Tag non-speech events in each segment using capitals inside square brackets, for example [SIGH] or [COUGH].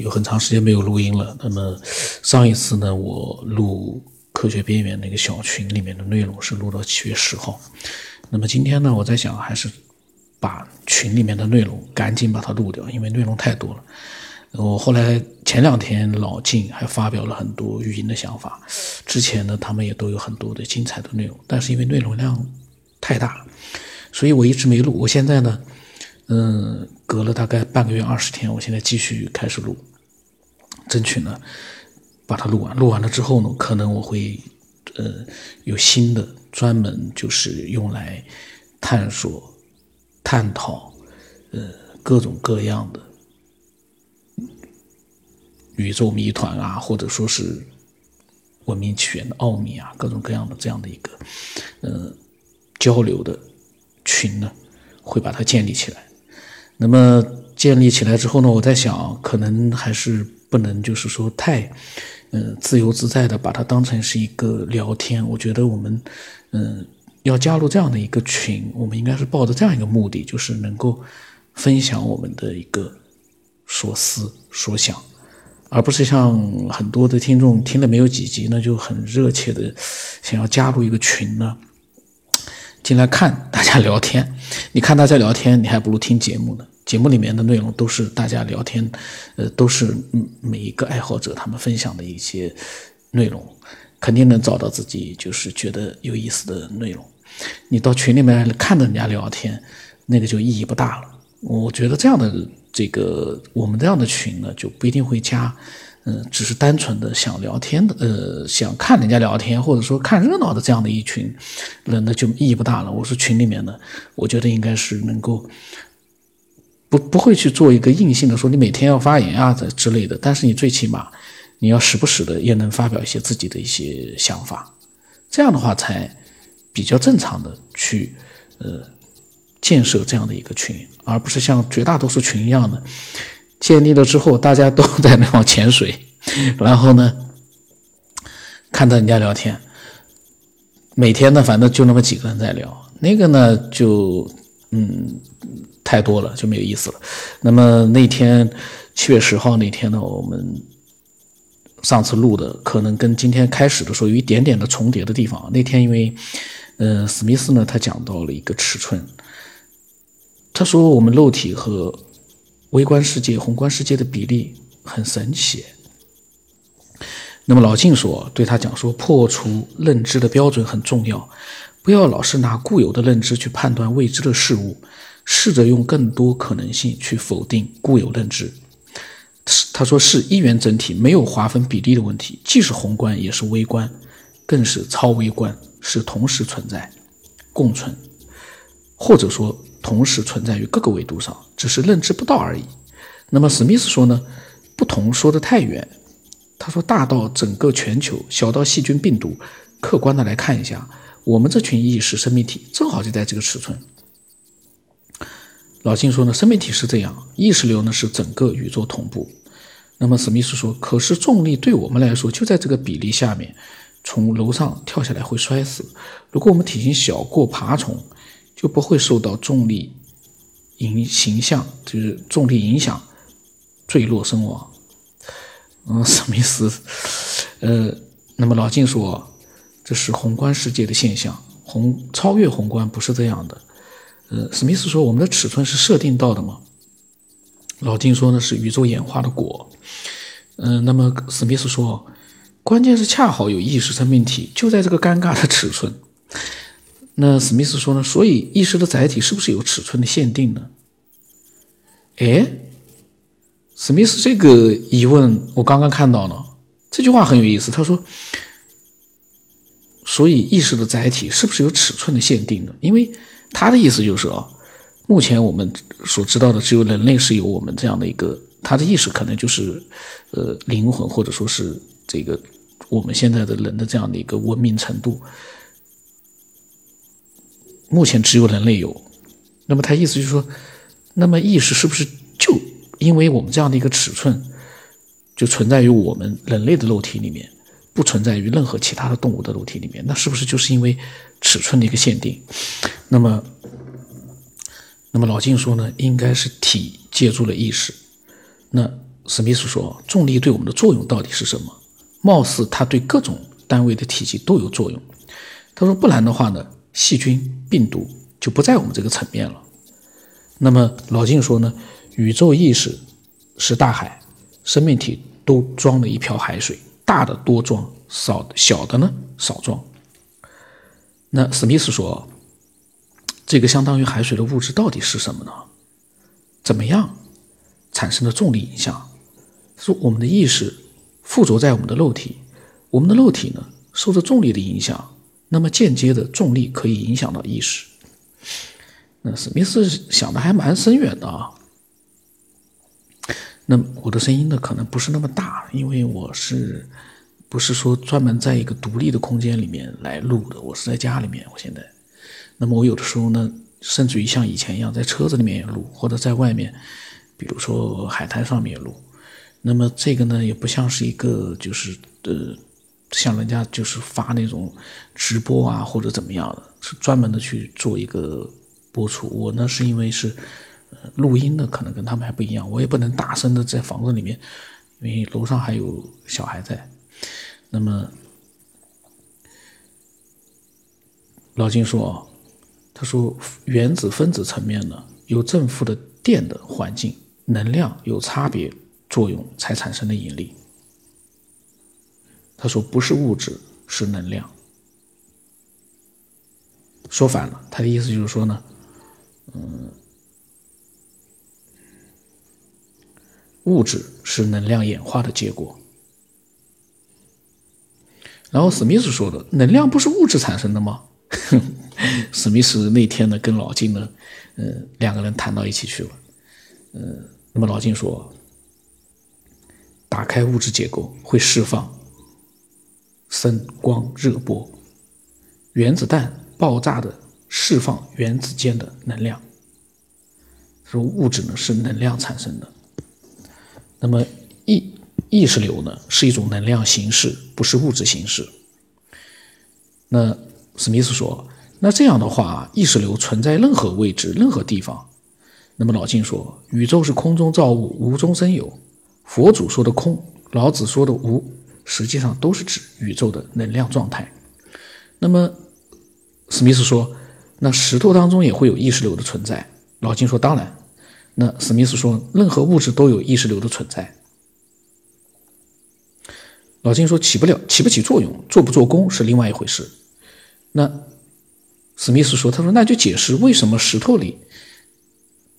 有很长时间没有录音了。那么上一次呢，我录科学边缘那个小群里面的内容是录到七月十号。那么今天呢，我在想还是把群里面的内容赶紧把它录掉，因为内容太多了。我后来前两天老静还发表了很多语音的想法，之前呢他们也都有很多的精彩的内容，但是因为内容量太大，所以我一直没录。我现在呢，嗯，隔了大概半个月二十天，我现在继续开始录。争取呢，把它录完。录完了之后呢，可能我会，呃，有新的专门就是用来探索、探讨，呃，各种各样的宇宙谜团啊，或者说是文明起源的奥秘啊，各种各样的这样的一个，呃，交流的群呢，会把它建立起来。那么建立起来之后呢，我在想，可能还是。不能就是说太，嗯，自由自在的把它当成是一个聊天。我觉得我们，嗯，要加入这样的一个群，我们应该是抱着这样一个目的，就是能够分享我们的一个所思所想，而不是像很多的听众听了没有几集呢，就很热切的想要加入一个群呢，进来看大家聊天。你看大家聊天，你还不如听节目呢。节目里面的内容都是大家聊天，呃，都是每一个爱好者他们分享的一些内容，肯定能找到自己就是觉得有意思的内容。你到群里面看着人家聊天，那个就意义不大了。我觉得这样的这个我们这样的群呢，就不一定会加，嗯，只是单纯的想聊天的，呃，想看人家聊天或者说看热闹的这样的一群人呢，就意义不大了。我说群里面呢，我觉得应该是能够。不不会去做一个硬性的说你每天要发言啊的之类的，但是你最起码你要时不时的也能发表一些自己的一些想法，这样的话才比较正常的去呃建设这样的一个群，而不是像绝大多数群一样的建立了之后大家都在那往潜水，然后呢看到人家聊天，每天呢反正就那么几个人在聊，那个呢就嗯。太多了就没有意思了。那么那天七月十号那天呢，我们上次录的可能跟今天开始的时候有一点点的重叠的地方。那天因为，呃，史密斯呢他讲到了一个尺寸，他说我们肉体和微观世界、宏观世界的比例很神奇。那么老静说对他讲说，破除认知的标准很重要，不要老是拿固有的认知去判断未知的事物。试着用更多可能性去否定固有认知。他说是一元整体，没有划分比例的问题，既是宏观也是微观，更是超微观，是同时存在、共存，或者说同时存在于各个维度上，只是认知不到而已。那么史密斯说呢？不同说的太远。他说大到整个全球，小到细菌病毒，客观的来看一下，我们这群意识生命体正好就在这个尺寸。老金说呢，生命体是这样，意识流呢是整个宇宙同步。那么史密斯说，可是重力对我们来说就在这个比例下面，从楼上跳下来会摔死。如果我们体型小过爬虫，就不会受到重力影形象，就是重力影响坠落身亡。嗯，史密斯，呃，那么老金说，这是宏观世界的现象，宏超越宏观不是这样的。呃，史密斯说：“我们的尺寸是设定到的吗？”老金说：“呢是宇宙演化的果。”嗯，那么史密斯说：“关键是恰好有意识生命体就在这个尴尬的尺寸。”那史密斯说：“呢，所以意识的载体是不是有尺寸的限定呢？”哎，史密斯这个疑问我刚刚看到了，这句话很有意思。他说：“所以意识的载体是不是有尺寸的限定呢？因为。”他的意思就是啊，目前我们所知道的只有人类是有我们这样的一个，他的意识可能就是，呃，灵魂或者说是这个我们现在的人的这样的一个文明程度，目前只有人类有。那么他意思就是说，那么意识是不是就因为我们这样的一个尺寸，就存在于我们人类的肉体里面？不存在于任何其他的动物的肉体里面，那是不是就是因为尺寸的一个限定？那么，那么老静说呢，应该是体借助了意识。那史密斯说，重力对我们的作用到底是什么？貌似它对各种单位的体积都有作用。他说，不然的话呢，细菌、病毒就不在我们这个层面了。那么老静说呢，宇宙意识是大海，生命体都装了一瓢海水，大的多装，少小的呢少装。那史密斯说，这个相当于海水的物质到底是什么呢？怎么样产生的重力影响？说我们的意识附着在我们的肉体，我们的肉体呢受着重力的影响，那么间接的重力可以影响到意识。那史密斯想的还蛮深远的啊。那我的声音呢可能不是那么大，因为我是不是说专门在一个独立的空间里面来录的？我是在家里面，我现在。那么我有的时候呢，甚至于像以前一样，在车子里面也录，或者在外面，比如说海滩上面录。那么这个呢，也不像是一个就是呃，像人家就是发那种直播啊或者怎么样的，是专门的去做一个播出。我呢是因为是录音的，可能跟他们还不一样，我也不能大声的在房子里面，因为楼上还有小孩在。那么老金说，他说原子分子层面呢有正负的电的环境，能量有差别。作用才产生的引力。他说不是物质，是能量。说反了，他的意思就是说呢，嗯，物质是能量演化的结果。然后史密斯说的，能量不是物质产生的吗？[LAUGHS] 史密斯那天呢，跟老金呢，嗯，两个人谈到一起去了。嗯，那么老金说。打开物质结构会释放声光热波，原子弹爆炸的释放原子间的能量。说物质呢是能量产生的，那么意意识流呢是一种能量形式，不是物质形式。那史密斯说，那这样的话，意识流存在任何位置、任何地方。那么老金说，宇宙是空中造物，无中生有。佛祖说的空，老子说的无，实际上都是指宇宙的能量状态。那么，史密斯说，那石头当中也会有意识流的存在。老金说，当然。那史密斯说，任何物质都有意识流的存在。老金说，起不了，起不起作用，做不做功是另外一回事。那史密斯说，他说那就解释为什么石头里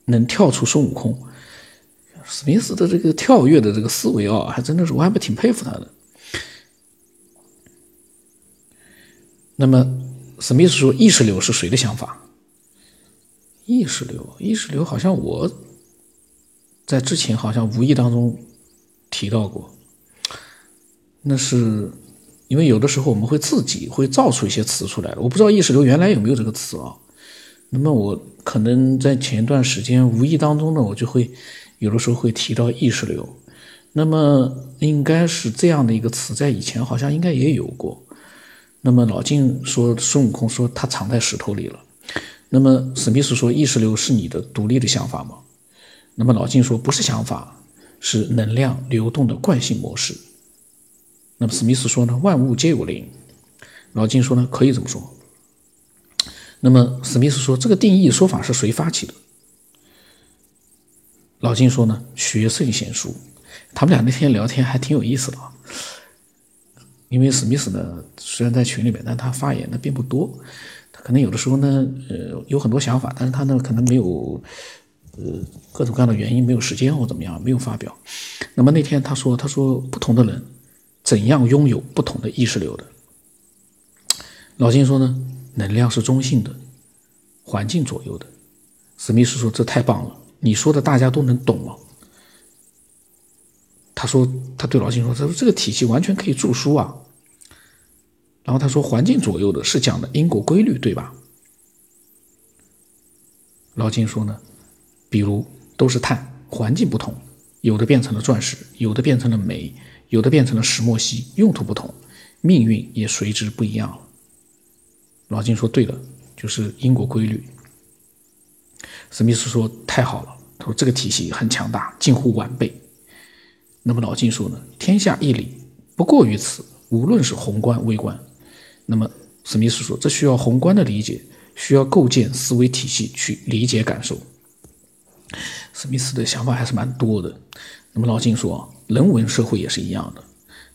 能跳出孙悟空。史密斯的这个跳跃的这个思维啊，还真的是我还不挺佩服他的。那么，史密斯说意识流是谁的想法？意识流，意识流好像我在之前好像无意当中提到过。那是因为有的时候我们会自己会造出一些词出来我不知道意识流原来有没有这个词啊？那么我可能在前一段时间无意当中呢，我就会。有的时候会提到意识流，那么应该是这样的一个词，在以前好像应该也有过。那么老金说孙悟空说他藏在石头里了，那么史密斯说意识流是你的独立的想法吗？那么老金说不是想法，是能量流动的惯性模式。那么史密斯说呢万物皆有灵，老金说呢可以这么说。那么史密斯说这个定义说法是谁发起的？老金说呢，学圣贤书，他们俩那天聊天还挺有意思的啊。因为史密斯呢，虽然在群里面，但他发言的并不多，他可能有的时候呢，呃，有很多想法，但是他呢，可能没有，呃，各种各样的原因，没有时间或怎么样，没有发表。那么那天他说，他说不同的人怎样拥有不同的意识流的。老金说呢，能量是中性的，环境左右的。史密斯说，这太棒了。你说的大家都能懂了。他说，他对老金说：“他说这个体系完全可以著书啊。”然后他说：“环境左右的是讲的因果规律，对吧？”老金说呢：“比如都是碳，环境不同，有的变成了钻石，有的变成了煤，有的变成了石墨烯，用途不同，命运也随之不一样了。”老金说：“对了，就是因果规律。”史密斯说：“太好了，他说这个体系很强大，近乎完备。那么老金说呢，天下一理不过于此，无论是宏观微观。那么史密斯说，这需要宏观的理解，需要构建思维体系去理解感受。史密斯的想法还是蛮多的。那么老金说，人文社会也是一样的。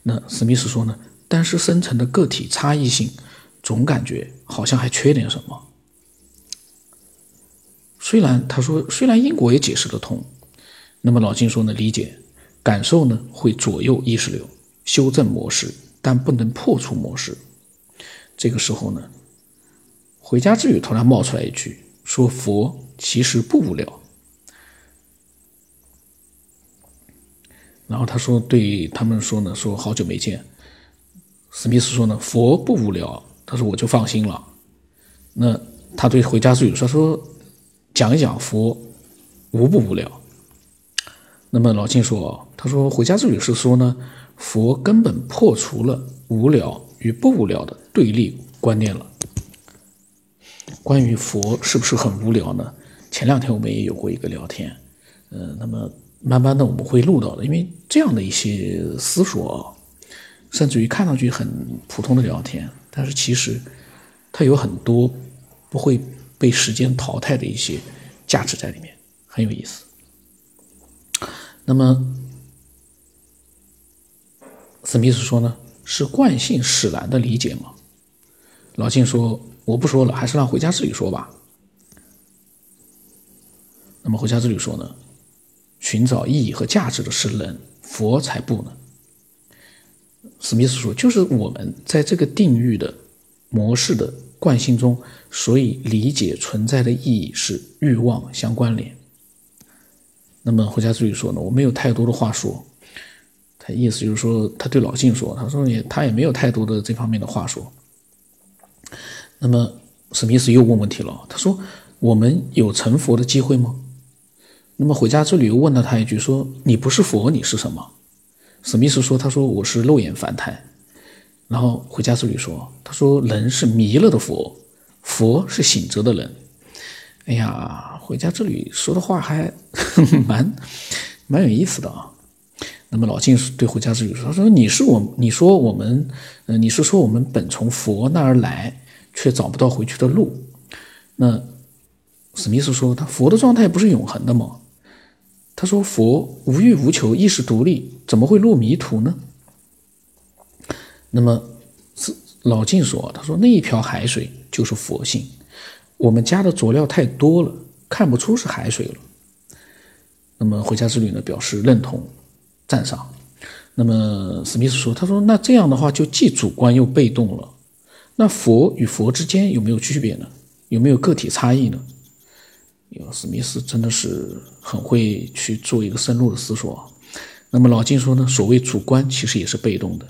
那史密斯说呢，但是深层的个体差异性，总感觉好像还缺点什么。虽然他说，虽然因果也解释得通，那么老金说呢，理解感受呢会左右意识流，修正模式，但不能破除模式。这个时候呢，回家之语突然冒出来一句，说佛其实不无聊。然后他说对他们说呢，说好久没见。史密斯说呢，佛不无聊，他说我就放心了。那他对回家之旅说说。讲一讲佛无不无聊。那么老金说：“他说回家之旅是说呢，佛根本破除了无聊与不无聊的对立观念了。关于佛是不是很无聊呢？前两天我们也有过一个聊天，呃，那么慢慢的我们会录到的，因为这样的一些思索，甚至于看上去很普通的聊天，但是其实它有很多不会。”被时间淘汰的一些价值在里面，很有意思。那么，史密斯说呢，是惯性使然的理解吗？老金说，我不说了，还是让回家之旅说吧。那么回家之旅说呢，寻找意义和价值的是人，佛才不呢。史密斯说，就是我们在这个定域的模式的。惯性中，所以理解存在的意义是欲望相关联。那么回家之旅说呢，我没有太多的话说，他意思就是说，他对老静说，他说也他也没有太多的这方面的话说。那么史密斯又问问题了，他说我们有成佛的机会吗？那么回家之旅又问了他一句，说你不是佛，你是什么？史密斯说，他说我是肉眼凡胎。然后回家之旅说：“他说人是迷了的佛，佛是醒着的人。哎呀，回家之旅说的话还 [LAUGHS] 蛮蛮有意思的啊。那么老晋对回家之旅说：他说你是我，你说我们，呃，你是说我们本从佛那儿来，却找不到回去的路。那史密斯说：他佛的状态不是永恒的吗？他说佛无欲无求，意识独立，怎么会落迷途呢？”那么老晋说：“他说那一瓢海水就是佛性，我们加的佐料太多了，看不出是海水了。”那么回家之旅呢表示认同、赞赏。那么史密斯说：“他说那这样的话就既主观又被动了。那佛与佛之间有没有区别呢？有没有个体差异呢？”史密斯真的是很会去做一个深入的思索。那么老晋说呢：“所谓主观其实也是被动的。”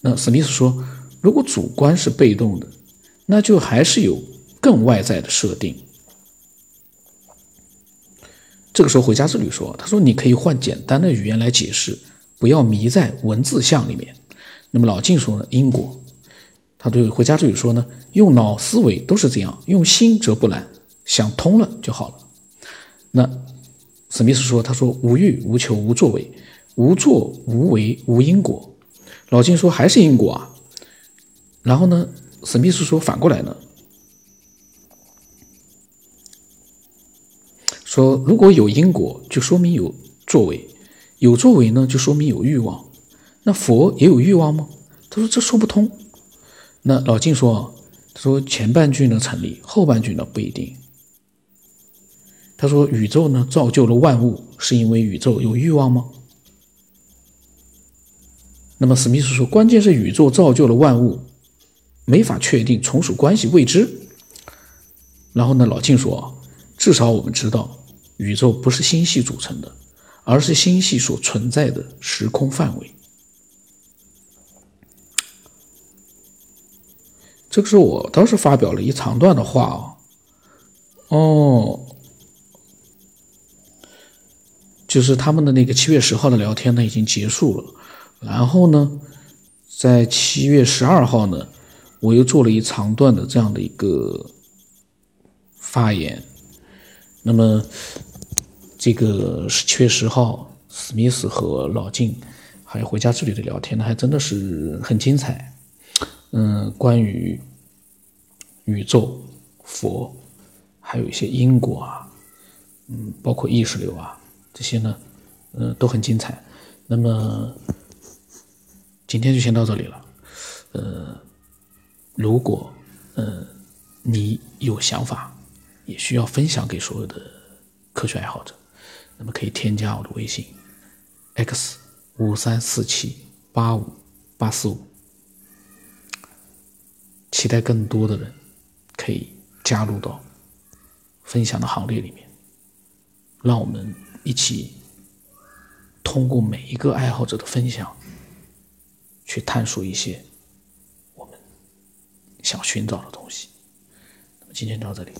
那史密斯说：“如果主观是被动的，那就还是有更外在的设定。”这个时候，回家之旅说：“他说你可以换简单的语言来解释，不要迷在文字像里面。”那么老晋说呢：“因果。”他对回家之旅说呢：“用脑思维都是这样，用心则不难，想通了就好了。”那史密斯说：“他说无欲无求无作为，无作无为无因果。”老金说：“还是因果啊。”然后呢，史密斯说：“反过来呢，说如果有因果，就说明有作为；有作为呢，就说明有欲望。那佛也有欲望吗？”他说：“这说不通。”那老金说：“他说前半句呢成立，后半句呢不一定。”他说：“宇宙呢造就了万物，是因为宇宙有欲望吗？”那么史密斯说：“关键是宇宙造就了万物，没法确定从属关系未知。”然后呢，老晋说：“至少我们知道，宇宙不是星系组成的，而是星系所存在的时空范围。”这个时候，我倒是发表了一长段的话啊，哦，就是他们的那个七月十号的聊天呢，已经结束了。然后呢，在七月十二号呢，我又做了一长段的这样的一个发言。那么，这个是七月十号，史密斯和老金还有回家之旅的聊天呢，还真的是很精彩。嗯，关于宇宙、佛，还有一些因果啊，嗯，包括意识流啊，这些呢，嗯，都很精彩。那么今天就先到这里了。呃，如果呃你有想法，也需要分享给所有的科学爱好者，那么可以添加我的微信：x 五三四七八五八四五。期待更多的人可以加入到分享的行列里面，让我们一起通过每一个爱好者的分享，去探索一些我们想寻找的东西。那么今天到这里。